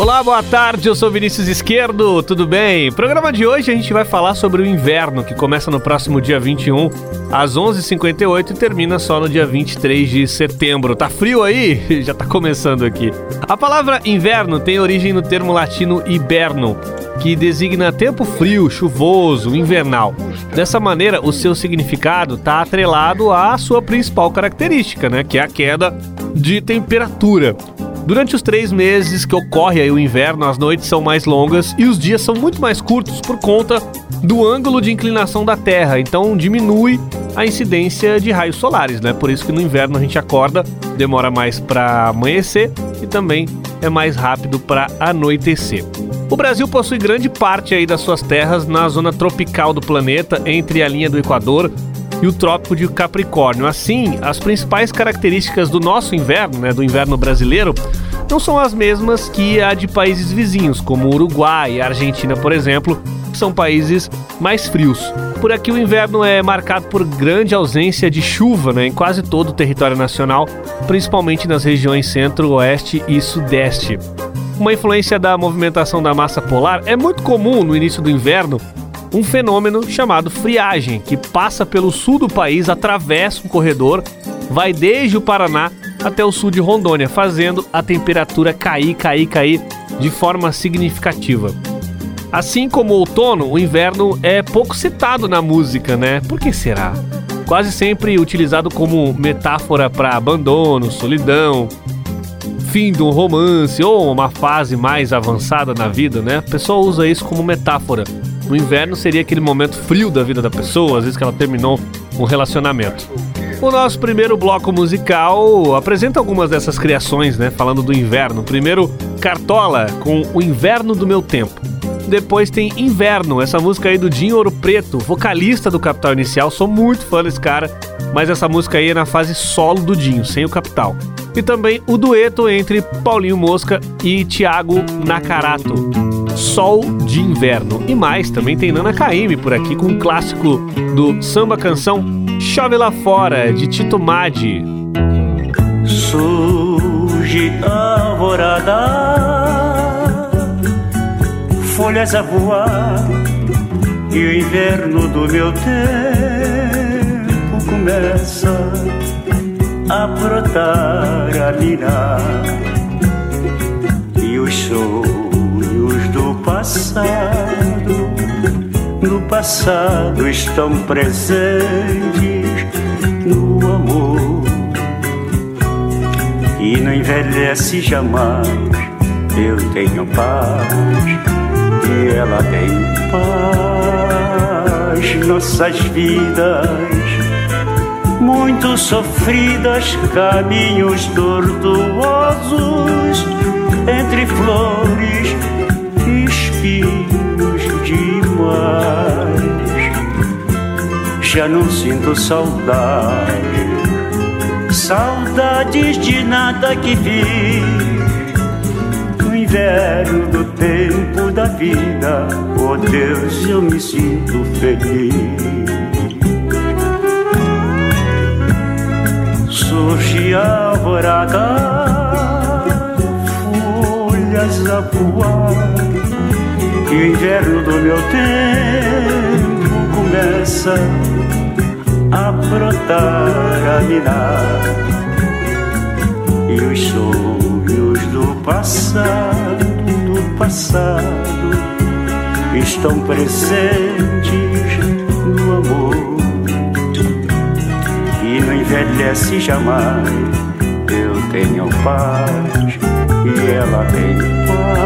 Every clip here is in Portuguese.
Olá, boa tarde. Eu sou Vinícius Esquerdo. Tudo bem? Programa de hoje a gente vai falar sobre o inverno que começa no próximo dia 21 às 11h58 e termina só no dia 23 de setembro. Tá frio aí? Já tá começando aqui. A palavra inverno tem origem no termo latino hiberno, que designa tempo frio, chuvoso, invernal. Dessa maneira, o seu significado está atrelado à sua principal característica, né, que é a queda de temperatura. Durante os três meses que ocorre o inverno, as noites são mais longas e os dias são muito mais curtos por conta do ângulo de inclinação da Terra, então diminui a incidência de raios solares, né? Por isso que no inverno a gente acorda, demora mais para amanhecer e também é mais rápido para anoitecer. O Brasil possui grande parte aí das suas terras na zona tropical do planeta, entre a linha do Equador e o Trópico de Capricórnio. Assim, as principais características do nosso inverno, né, do inverno brasileiro, não são as mesmas que a de países vizinhos, como Uruguai e Argentina, por exemplo, que são países mais frios. Por aqui o inverno é marcado por grande ausência de chuva né, em quase todo o território nacional, principalmente nas regiões centro, oeste e sudeste. Uma influência da movimentação da massa polar é muito comum no início do inverno um fenômeno chamado friagem, que passa pelo sul do país, atravessa um corredor, vai desde o Paraná até o sul de Rondônia, fazendo a temperatura cair, cair, cair de forma significativa. Assim como o outono, o inverno é pouco citado na música, né? Por que será? Quase sempre utilizado como metáfora para abandono, solidão, fim de um romance ou uma fase mais avançada na vida, né? A pessoa usa isso como metáfora. No inverno seria aquele momento frio da vida da pessoa, às vezes que ela terminou um relacionamento. O nosso primeiro bloco musical apresenta algumas dessas criações, né? Falando do inverno. Primeiro, Cartola, com O Inverno do Meu Tempo. Depois tem Inverno, essa música aí do Dinho Ouro Preto, vocalista do Capital Inicial. Sou muito fã desse cara, mas essa música aí é na fase solo do Dinho, sem o Capital. E também o dueto entre Paulinho Mosca e Thiago Nakarato. Sol de Inverno. E mais, também tem Nana Caymmi por aqui com um clássico do samba canção Chove Lá Fora, de Tito Madi. Surge alvorada, folhas a voar, e o inverno do meu tempo começa a brotar, a mirar, e o sol passado, no passado estão presentes no amor e não envelhece jamais. Eu tenho paz e ela tem paz. Nossas vidas muito sofridas, caminhos tortuosos entre flores espinhos demais. Já não sinto saudade, saudades de nada que vi. No inverno do tempo da vida, oh Deus, eu me sinto feliz. Surge a alvorada, folhas a voar e o inverno do meu tempo a brotar, a minar. E os sonhos do passado, do passado, estão presentes no amor. E não envelhece jamais. Eu tenho paz e ela tem paz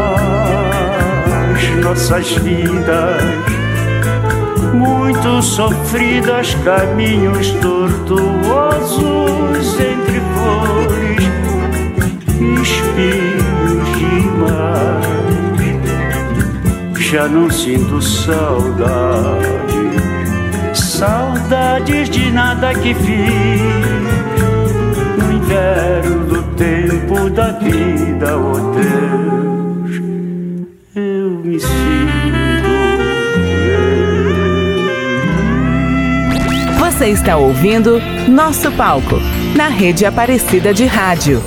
nossas vidas, muito sofridas, caminhos tortuosos entre flores, espinhos demais. Já não sinto saudade, saudades de nada que fiz no inverno do tempo vida, oh Você está ouvindo Nosso Palco, na rede Aparecida de Rádio.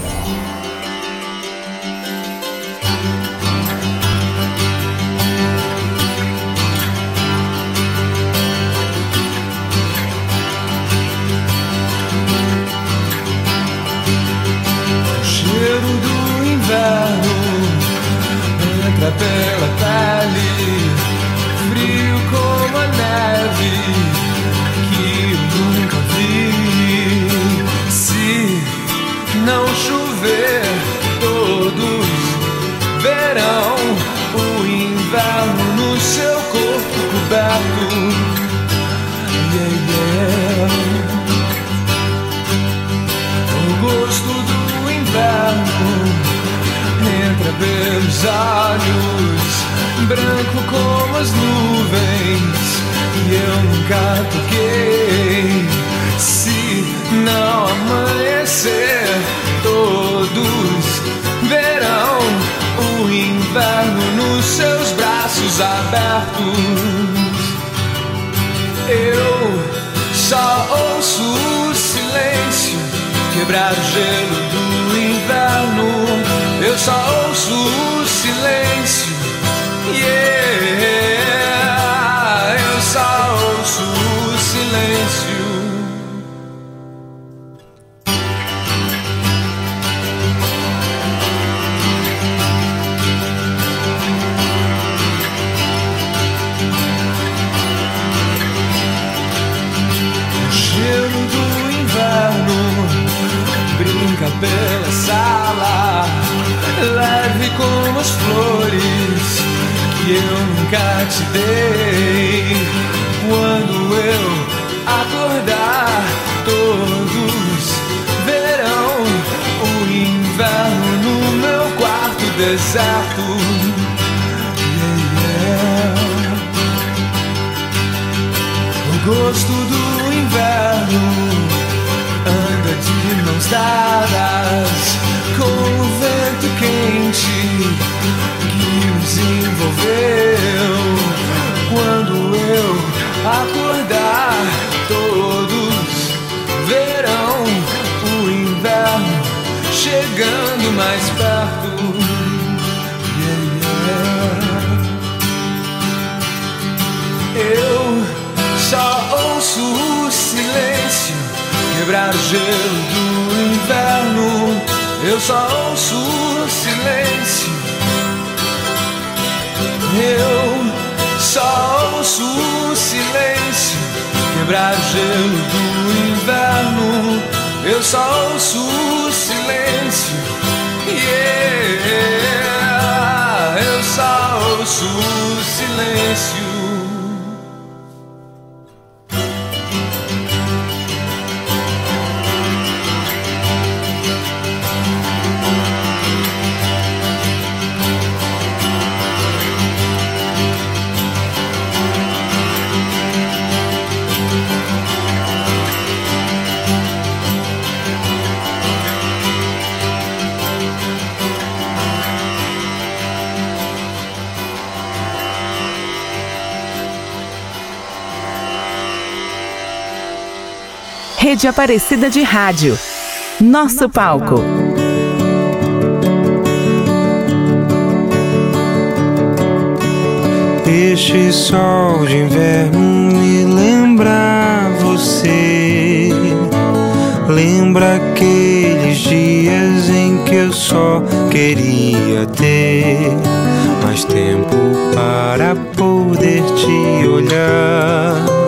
Rede Aparecida de Rádio. Nosso palco. Este sol de inverno me lembra você. Lembra aqueles dias em que eu só queria ter mais tempo para poder te olhar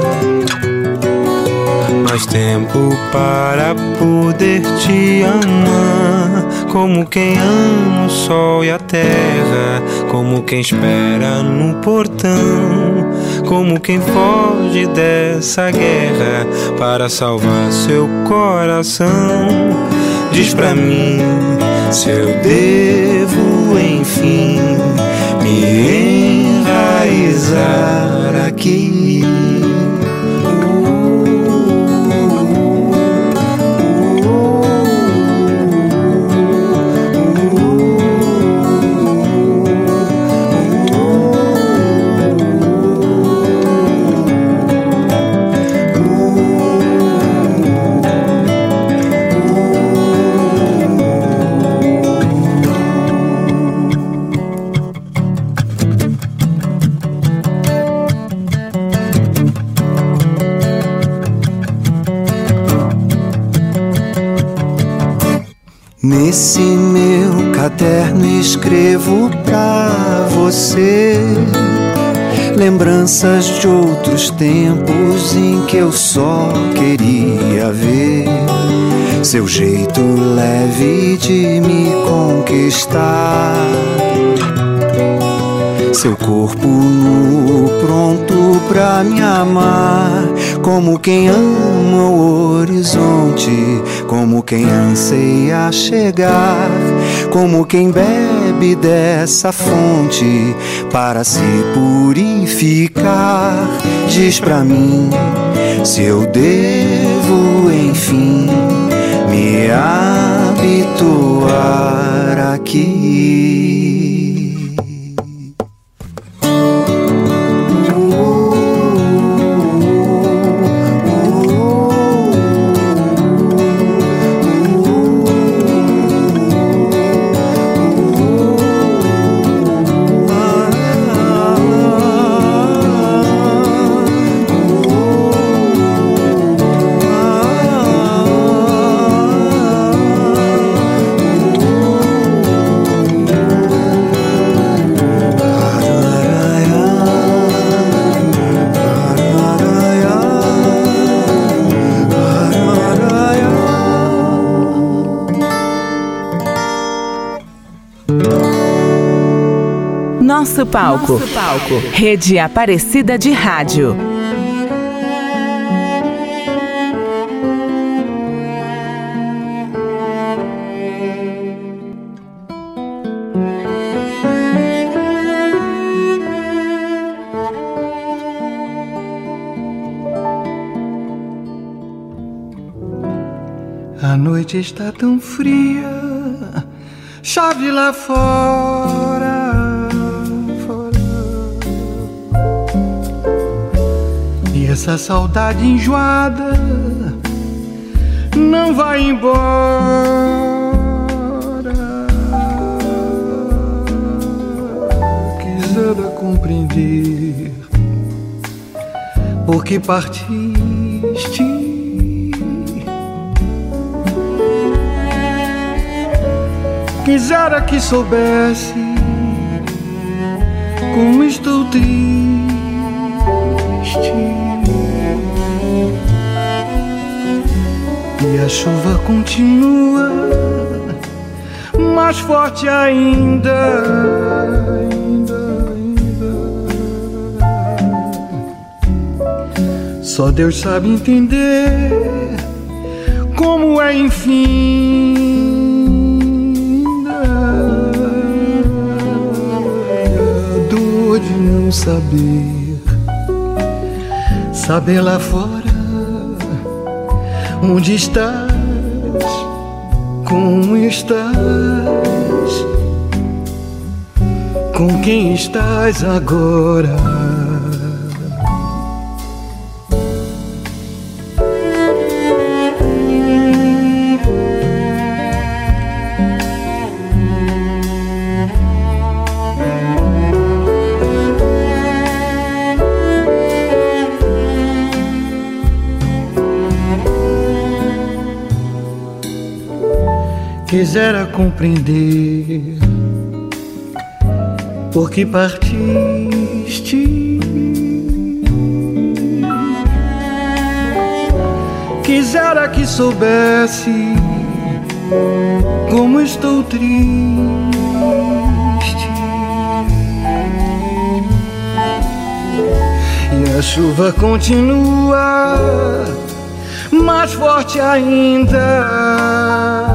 mais tempo para poder te amar. Como quem ama o sol e a terra, como quem espera no portão, como quem foge dessa guerra para salvar seu coração. Diz pra mim se eu devo, enfim, me enraizar aqui. Nesse meu caderno escrevo pra você lembranças de outros tempos em que eu só queria ver seu jeito leve de me conquistar. Seu corpo nu, pronto pra me amar. Como quem ama o horizonte, como quem anseia chegar, como quem bebe dessa fonte para se purificar. Diz pra mim se eu devo, enfim, me habituar aqui. Nosso palco. Nosso palco. Rede Aparecida de Rádio. A noite está tão fria, chove lá fora. Essa saudade enjoada não vai embora. Quisera compreender por que partiste. Quisera que soubesse como estou triste. A chuva continua mais forte ainda. Só Deus sabe entender como é enfim a dor de não saber, saber lá fora Onde estás? Como estás? Com quem estás agora? Quisera compreender por que partiste. Quisera que soubesse como estou triste. E a chuva continua mais forte ainda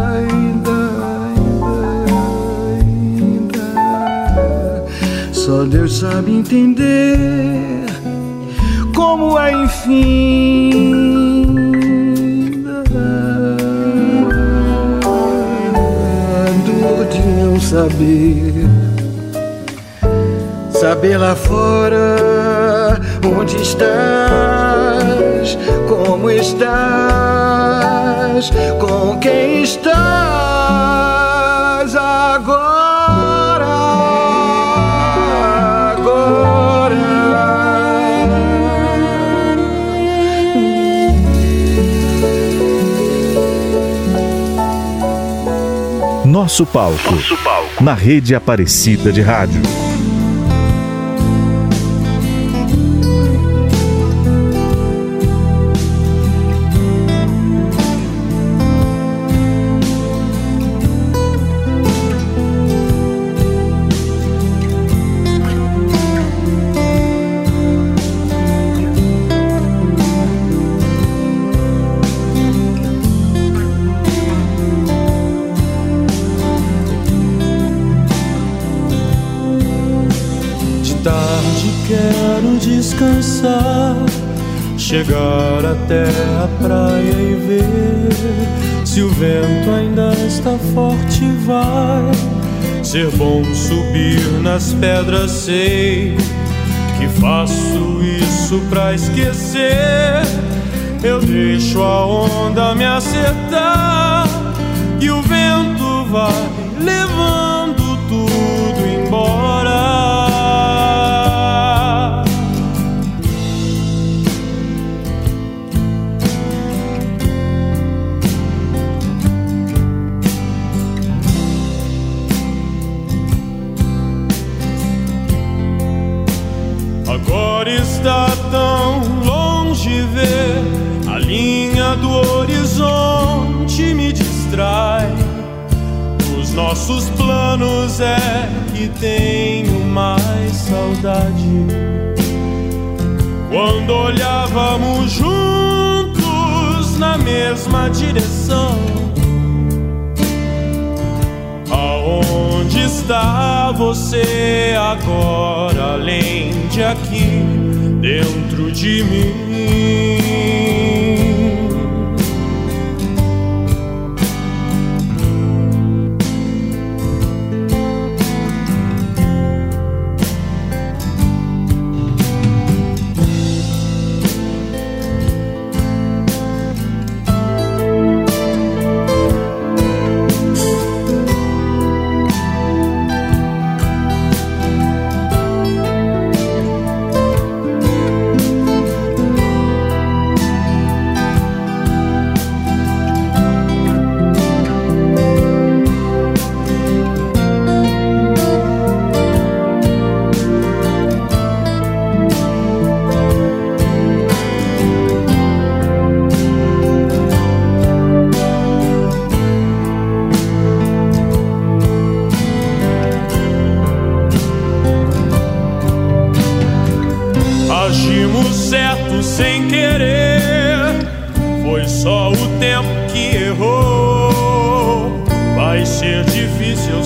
Só Deus sabe entender como é enfim. De não saber, saber lá fora onde estás, como estás, com quem estás Nosso palco. Nosso palco. Na rede Aparecida de Rádio. Ser bom subir nas pedras, sei que faço isso pra esquecer. Eu deixo a onda me acertar e o vento vai levando Agora está tão longe ver a linha do horizonte me distrai. Os nossos planos é que tenho mais saudade. Quando olhávamos juntos na mesma direção. Está você agora, além de aqui, dentro de mim?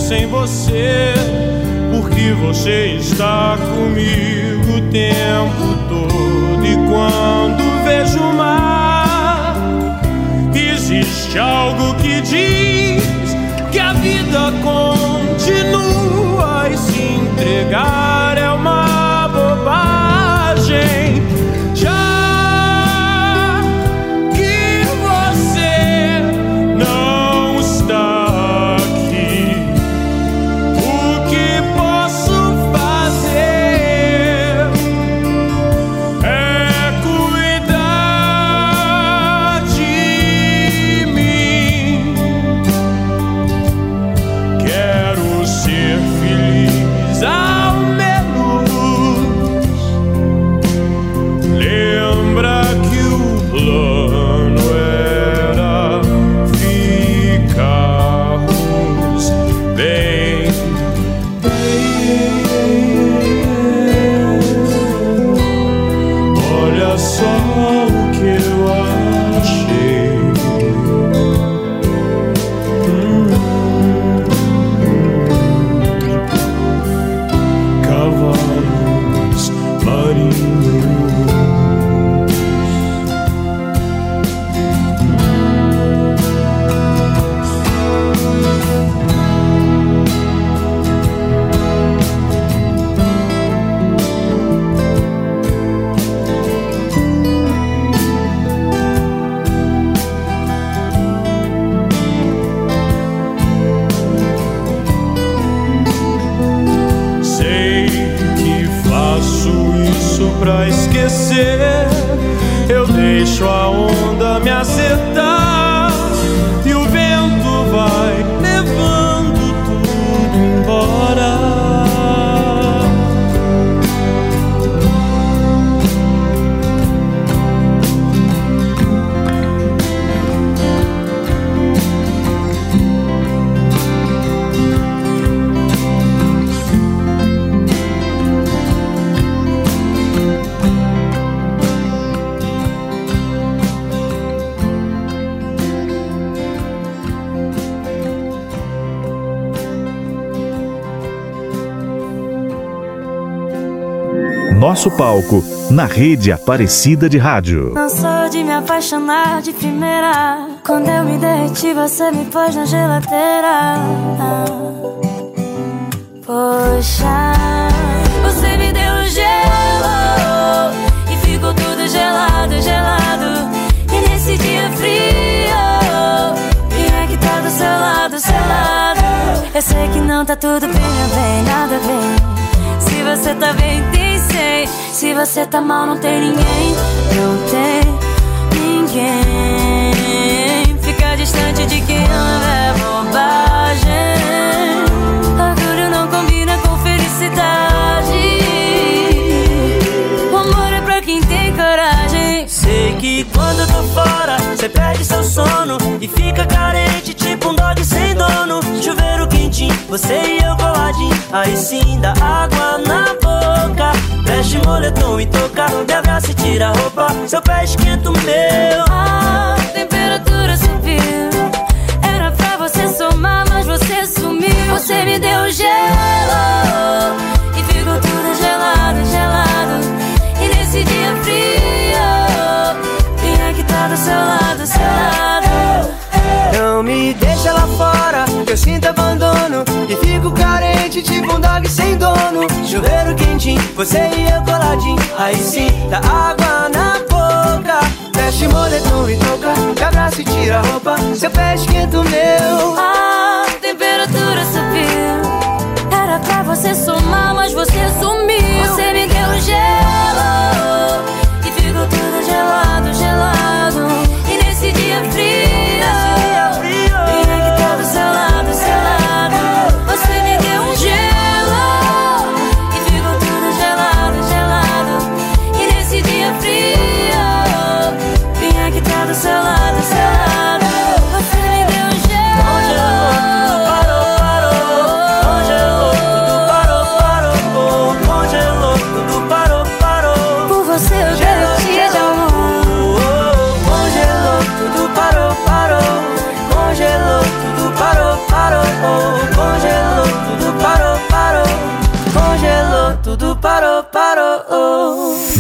Sem você, porque você está comigo o tempo todo. E quando vejo o mar, existe algo que diz que a vida continua e se entregar Nosso palco na rede Aparecida de Rádio. Não sou de me apaixonar de primeira. Quando eu me derreti, você me pôs na geladeira. Poxa, você me deu gelo e ficou tudo gelado, gelado. E nesse dia frio, vim aqui tá do seu lado, seu lado. Eu sei que não tá tudo bem, bem, nada bem. Se você tá bem, tem Se você tá mal, não tem ninguém. Não tem ninguém. Fica distante de quem ama é bobagem. Orgulho não combina com felicidade. O amor é pra quem tem coragem. Sei que quando eu tô fora, você perde seu sono e fica carente, tipo um dog sem dono. Chuveiro quentinho, você e eu coladinho. Aí sim dá água na boca. Veste moletom e toca, me abraça e tira a roupa. Seu pé esquenta o meu. A temperatura subiu. Era pra você somar, mas você sumiu. Você me deu gelo e ficou tudo gelado, gelado. E nesse dia frio, vim aqui tá do seu lado, seu lado. Não me deixa lá fora, que eu sinto abandono E fico carente, tipo um dog sem dono Chuveiro quentinho, você e eu coladinho Aí sim, dá água na boca Veste moletom e toca, me abraça e tira a roupa Seu pé esquenta o meu A temperatura subiu. Era pra você somar, mas você sumiu.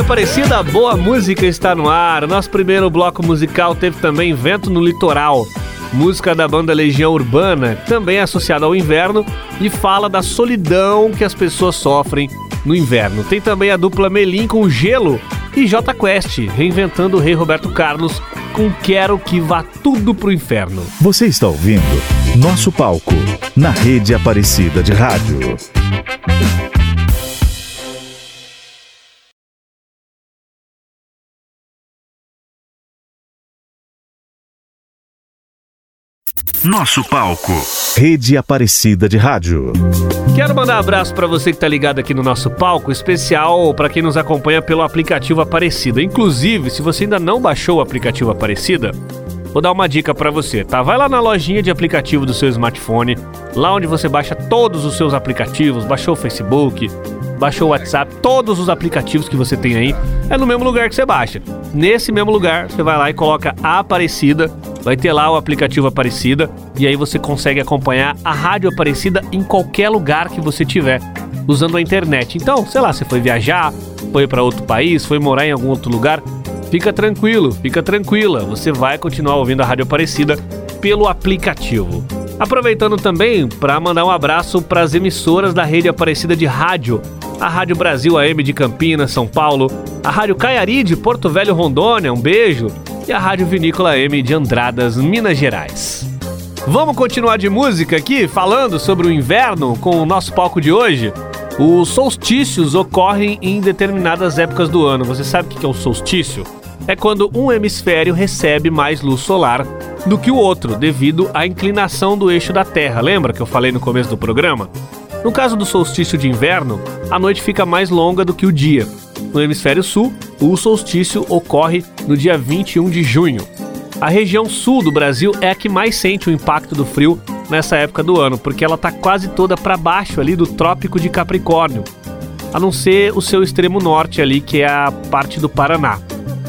Aparecida, boa música está no ar. Nosso primeiro bloco musical teve também Vento no Litoral, música da banda Legião Urbana, também associada ao inverno e fala da solidão que as pessoas sofrem no inverno. Tem também a dupla Melim com Gelo e J Quest, reinventando o Rei Roberto Carlos com Quero que vá tudo pro inferno. Você está ouvindo Nosso Palco, na rede Aparecida de Rádio. Nosso palco. Rede Aparecida de Rádio. Quero mandar um abraço para você que tá ligado aqui no nosso palco, especial para quem nos acompanha pelo aplicativo Aparecida. Inclusive, se você ainda não baixou o aplicativo Aparecida, vou dar uma dica para você, tá? Vai lá na lojinha de aplicativo do seu smartphone, lá onde você baixa todos os seus aplicativos, baixou o Facebook, baixou o WhatsApp, todos os aplicativos que você tem aí, é no mesmo lugar que você baixa. Nesse mesmo lugar, você vai lá e coloca a Aparecida, vai ter lá o aplicativo Aparecida, e aí você consegue acompanhar a Rádio Aparecida em qualquer lugar que você tiver, usando a internet. Então, sei lá, você foi viajar, foi para outro país, foi morar em algum outro lugar, fica tranquilo, fica tranquila, você vai continuar ouvindo a Rádio Aparecida pelo aplicativo. Aproveitando também para mandar um abraço para as emissoras da rede Aparecida de Rádio, a Rádio Brasil AM de Campinas, São Paulo, a Rádio Caiari de Porto Velho, Rondônia, um beijo, e a Rádio Vinícola M de Andradas, Minas Gerais. Vamos continuar de música aqui, falando sobre o inverno com o nosso palco de hoje? Os solstícios ocorrem em determinadas épocas do ano. Você sabe o que é o solstício? É quando um hemisfério recebe mais luz solar do que o outro, devido à inclinação do eixo da Terra. Lembra que eu falei no começo do programa? No caso do solstício de inverno, a noite fica mais longa do que o dia. No hemisfério sul, o solstício ocorre no dia 21 de junho. A região sul do Brasil é a que mais sente o impacto do frio nessa época do ano, porque ela está quase toda para baixo ali do Trópico de Capricórnio, a não ser o seu extremo norte ali, que é a parte do Paraná.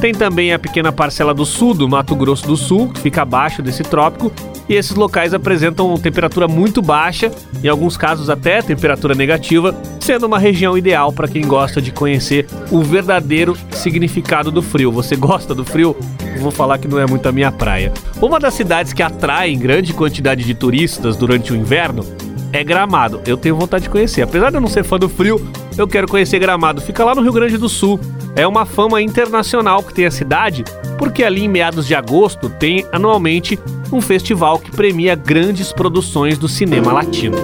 Tem também a pequena parcela do sul do Mato Grosso do Sul, que fica abaixo desse trópico, e esses locais apresentam temperatura muito baixa, em alguns casos até temperatura negativa, sendo uma região ideal para quem gosta de conhecer o verdadeiro significado do frio. Você gosta do frio? Vou falar que não é muito a minha praia. Uma das cidades que atraem grande quantidade de turistas durante o inverno é Gramado. Eu tenho vontade de conhecer. Apesar de eu não ser fã do frio, eu quero conhecer Gramado. Fica lá no Rio Grande do Sul. É uma fama internacional que tem a cidade, porque ali em meados de agosto tem anualmente um festival que premia grandes produções do cinema latino.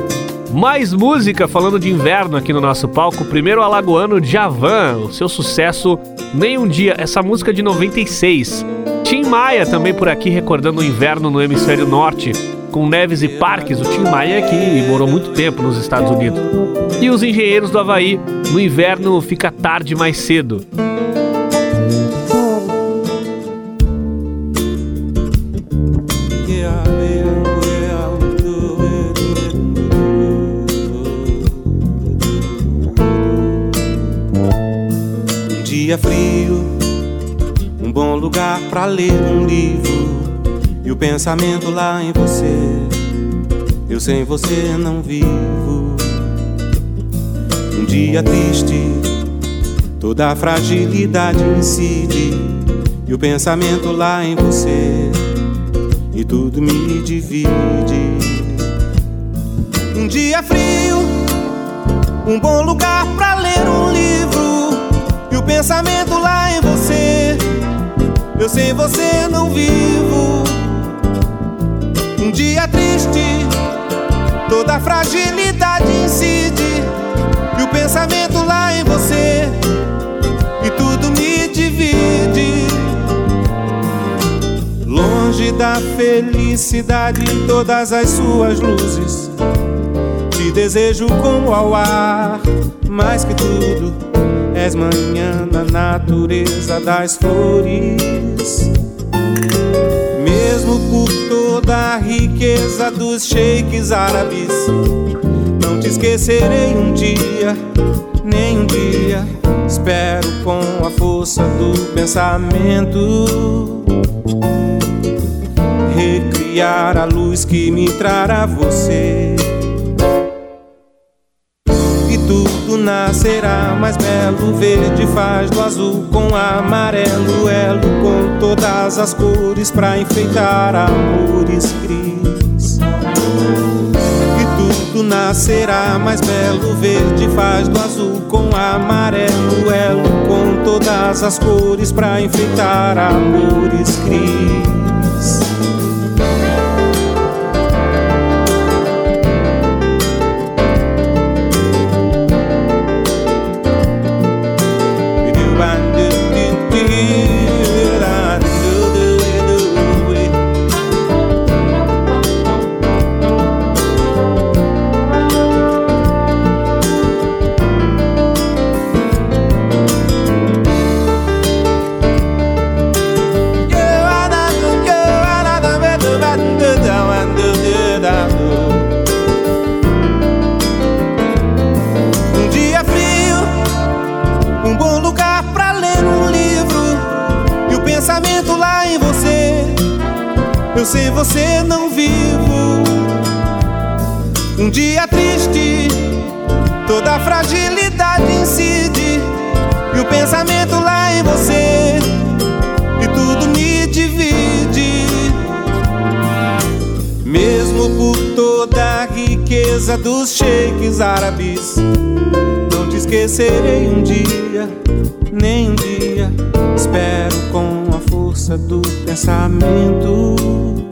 Mais música falando de inverno aqui no nosso palco. Primeiro, alagoano Javan, o seu sucesso Nem um Dia, essa música de 96. Tim Maia também por aqui recordando o inverno no hemisfério norte, com neves e parques. O Tim Maia é que morou muito tempo nos Estados Unidos. E os engenheiros do Havaí, no inverno fica tarde mais cedo. dia frio, um bom lugar para ler um livro e o pensamento lá em você. Eu sem você não vivo. Dia triste, toda a fragilidade incide e o pensamento lá em você e tudo me divide. Um dia frio, um bom lugar para ler um livro pensamento lá em você. Eu sem você não vivo. Um dia triste, toda a fragilidade incide. E o pensamento lá em você. E tudo me divide. Longe da felicidade em todas as suas luzes. Te desejo como ao ar, mais que tudo És manhã na natureza das flores. Mesmo por toda a riqueza dos sheiks árabes, não te esquecerei um dia, nem um dia. Espero com a força do pensamento recriar a luz que me trará você. tudo nascerá mais belo. Verde faz do azul com amarelo, elo com todas as cores pra enfeitar amores cris. Nascerá mais belo. Verde faz do azul com amarelo, elo com todas as cores pra enfeitar amores cris. Você não vivo. Um dia triste, toda a fragilidade incide e o pensamento lá em você e tudo me divide. Mesmo por toda a riqueza dos sheiks árabes, não te esquecerei um dia, nem um dia. Espero com a força do pensamento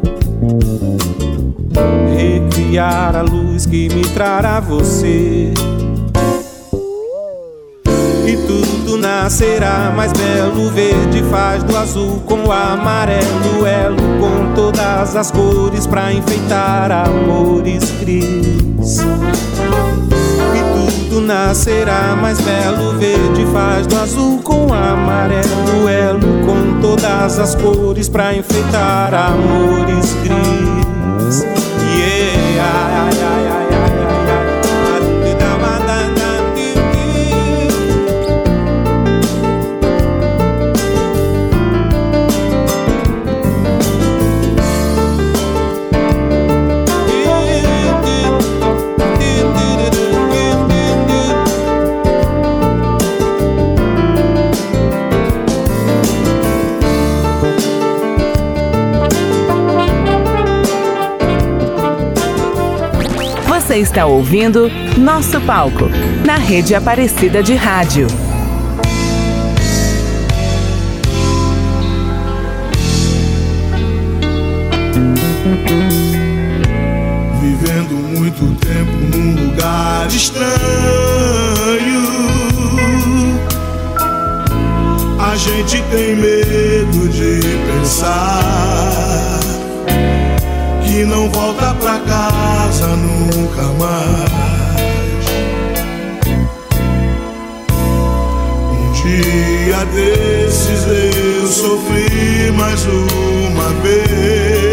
recriar a luz que me trará você. E tudo nascerá mais belo. Verde faz do azul com o amarelo, elo com todas as cores pra enfeitar amores cris. E tudo nascerá mais belo. Verde faz do azul com o amarelo, elo com todas as cores pra enfeitar amores cris. yeah, yeah, yeah. Está ouvindo Nosso Palco, na rede Aparecida de Rádio. Vivendo muito tempo num lugar estranho. A gente tem medo de pensar que não volta pra casa nunca mais. Um dia desses eu sofri mais uma vez.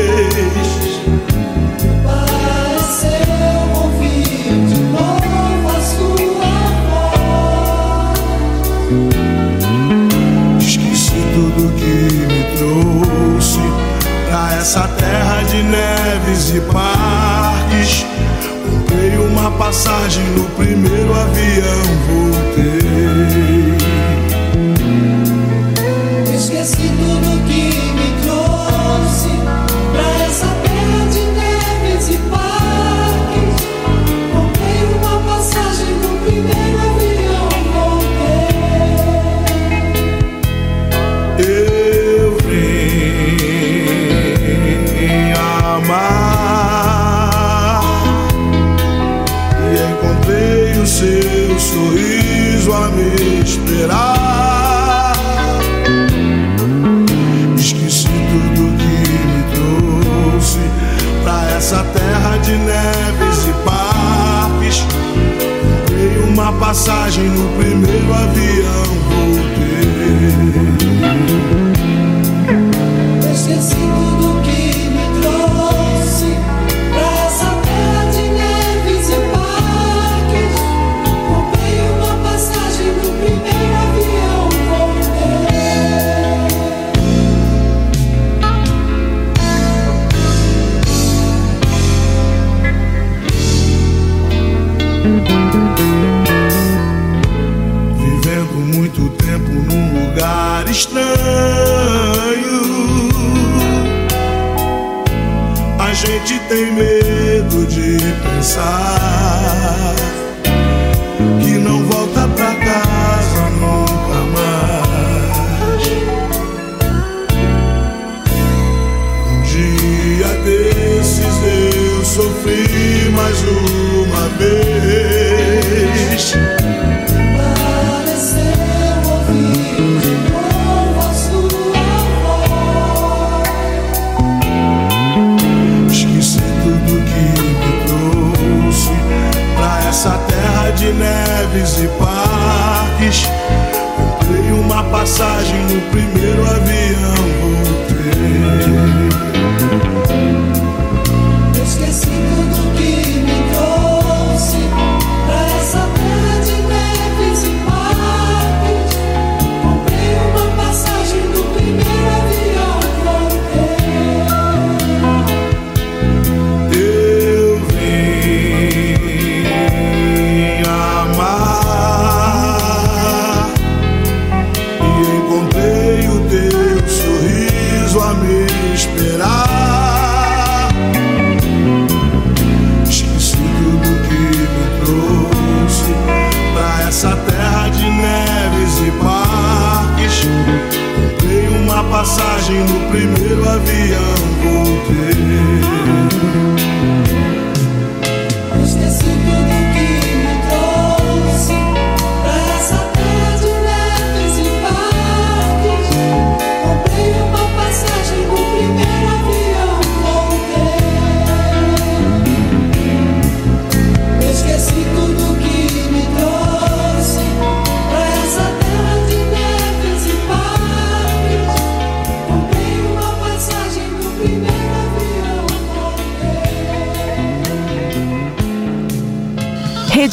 E parques. Comprei uma passagem no primeiro avião, voltei. Passagem no primeiro avião, gente tem medo de pensar. shoppings e parques. Comprei uma passagem no primeiro avião, voltei.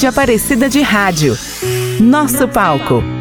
Rede Aparecida de Rádio. Nosso palco.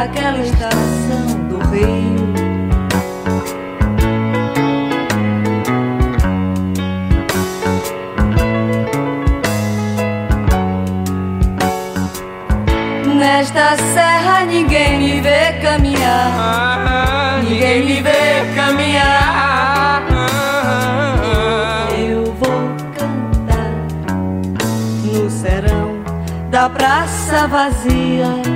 Daquela estação do rio. Nesta serra ninguém me vê caminhar. ninguém me vê caminhar. Eu vou cantar no serão da praça vazia.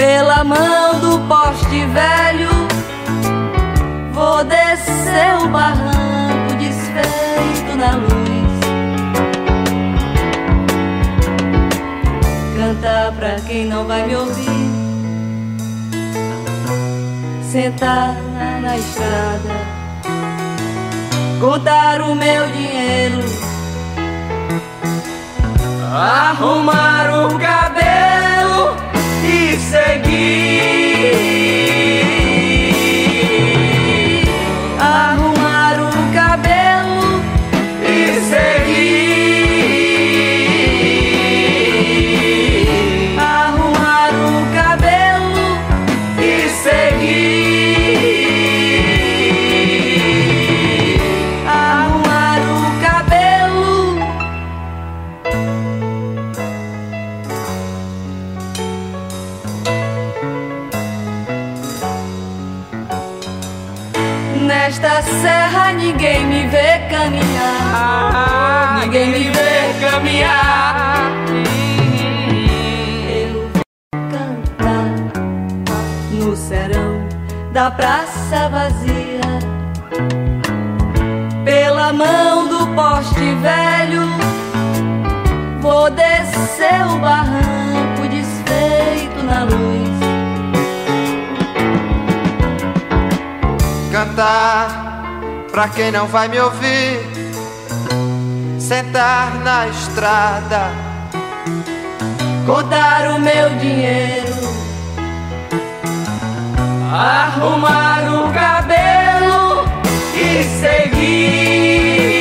Pela mão do poste velho, vou descer o barranco desfeito na luz. Cantar pra quem não vai me ouvir. Sentar na, estrada, contar o meu dinheiro, arrumar o cabelo seguir. Ninguém me vê caminhar. Ninguém me vê caminhar. Eu vou cantar no serão da praça vazia. Pela mão do poste velho, vou descer o barranco desfeito na luz. Cantar pra quem não vai me ouvir. Sentar na estrada. Contar o meu dinheiro. Arrumar o cabelo e seguir.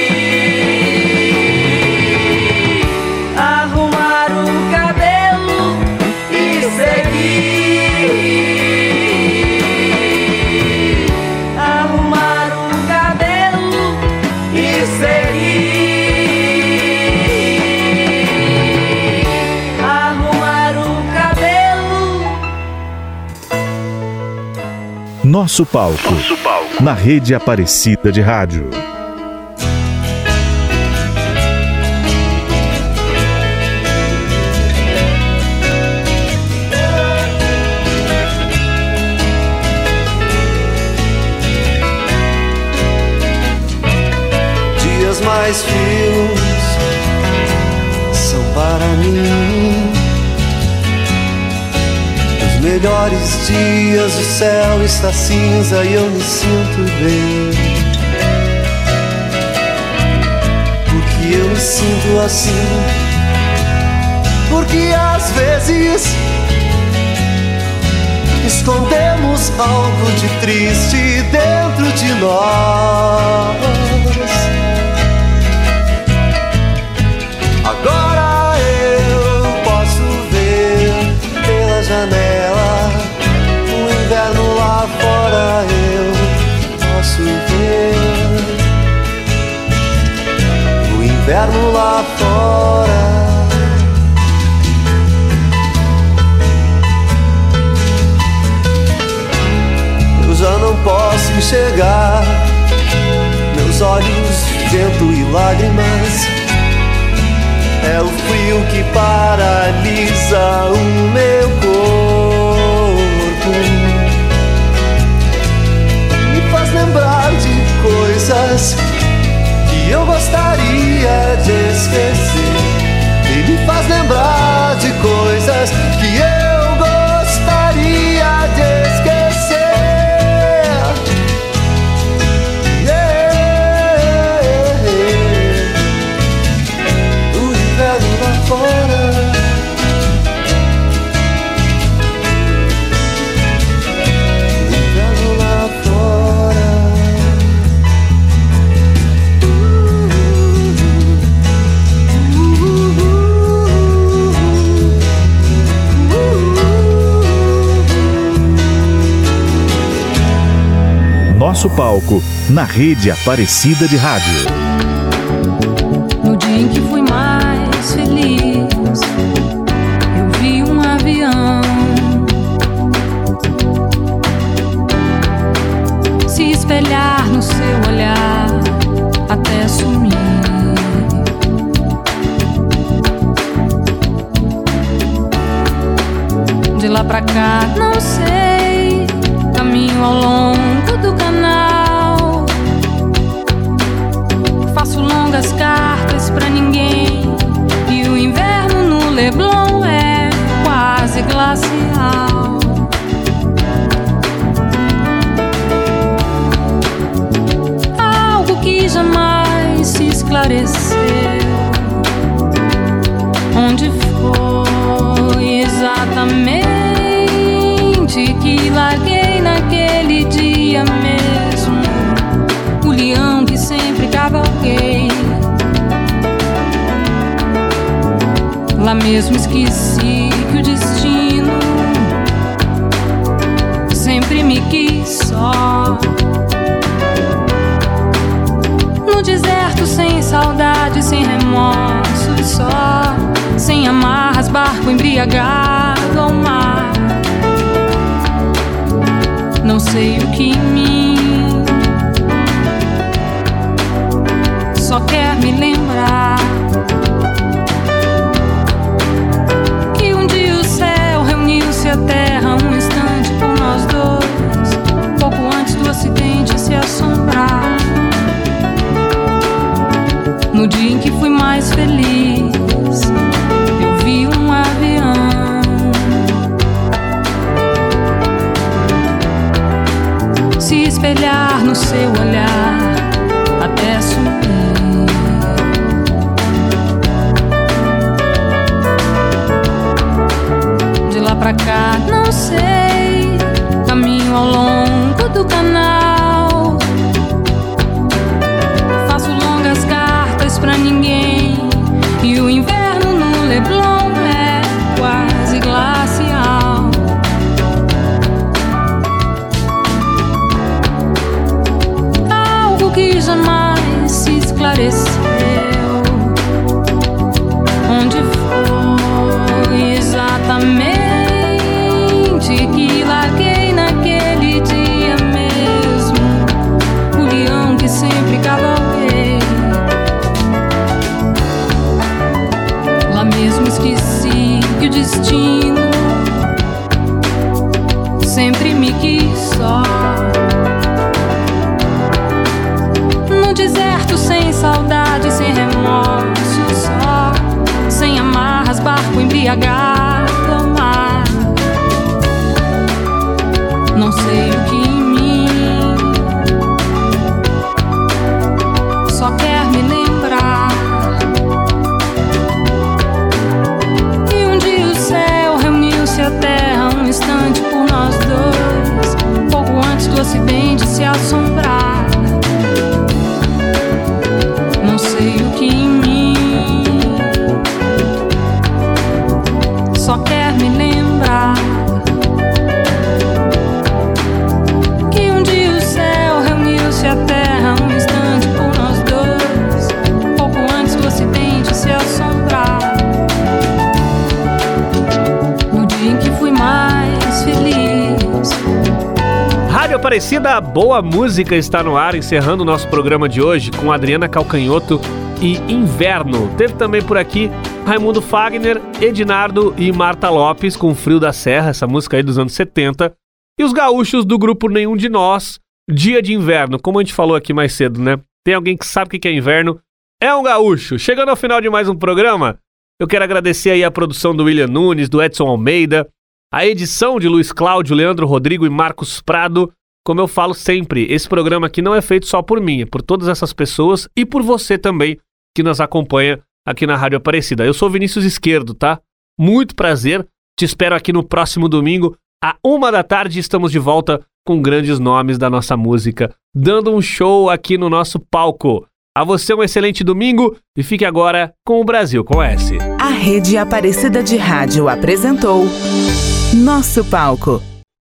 Nosso palco. Na rede Aparecida de Rádio. Dias mais frios melhores dias, o céu está cinza e eu me sinto bem. Porque eu me sinto assim. Porque às vezes escondemos algo de triste dentro de nós. Eu já não posso enxergar. Meus olhos, vento e lágrimas. É o frio que paralisa o meu corpo. Me faz lembrar de coisas eu gostaria de esquecer. E me faz lembrar de coisas que eu Nosso palco na rede Aparecida de Rádio. No dia em que fui mais feliz, eu vi um avião se espelhar no seu olhar até sumir. De lá pra cá, não sei, caminho ao longo do canal. Faço longas cartas pra ninguém. E o inverno no Leblon é quase glacial. Algo que jamais se esclareceu. Onde foi exatamente que larguei naquele dia mesmo? O leão que sempre cavalguei. Lá mesmo esqueci que o destino sempre me quis só. No deserto sem saudade, sem remorso, só. Sem amarras, barco embriagado sei o que em mim. Só quer me lembrar Aparecida, boa música está no ar, encerrando o nosso programa de hoje com Adriana Calcanhoto e Inverno. Teve também por aqui Raimundo Fagner, Edinardo e Marta Lopes com Frio da Serra, essa música aí dos anos 70. E os gaúchos do grupo Nenhum de Nós, dia de inverno, como a gente falou aqui mais cedo, né? Tem alguém que sabe o que é inverno? É um gaúcho. Chegando ao final de mais um programa, eu quero agradecer aí a produção do William Nunes, do Edson Almeida, a edição de Luiz Cláudio, Leandro Rodrigo e Marcos Prado. Como eu falo sempre, esse programa aqui não é feito só por mim, é por todas essas pessoas e por você também que nos acompanha aqui na Rádio Aparecida. Eu sou Vinícius Esquerdo, tá? Muito prazer. Te espero aqui no próximo domingo, à uma da tarde. Estamos de volta com grandes nomes da nossa música, dando um show aqui no nosso palco. A você um excelente domingo e fique agora com o Brasil com S. A Rede Aparecida de Rádio apresentou Nosso Palco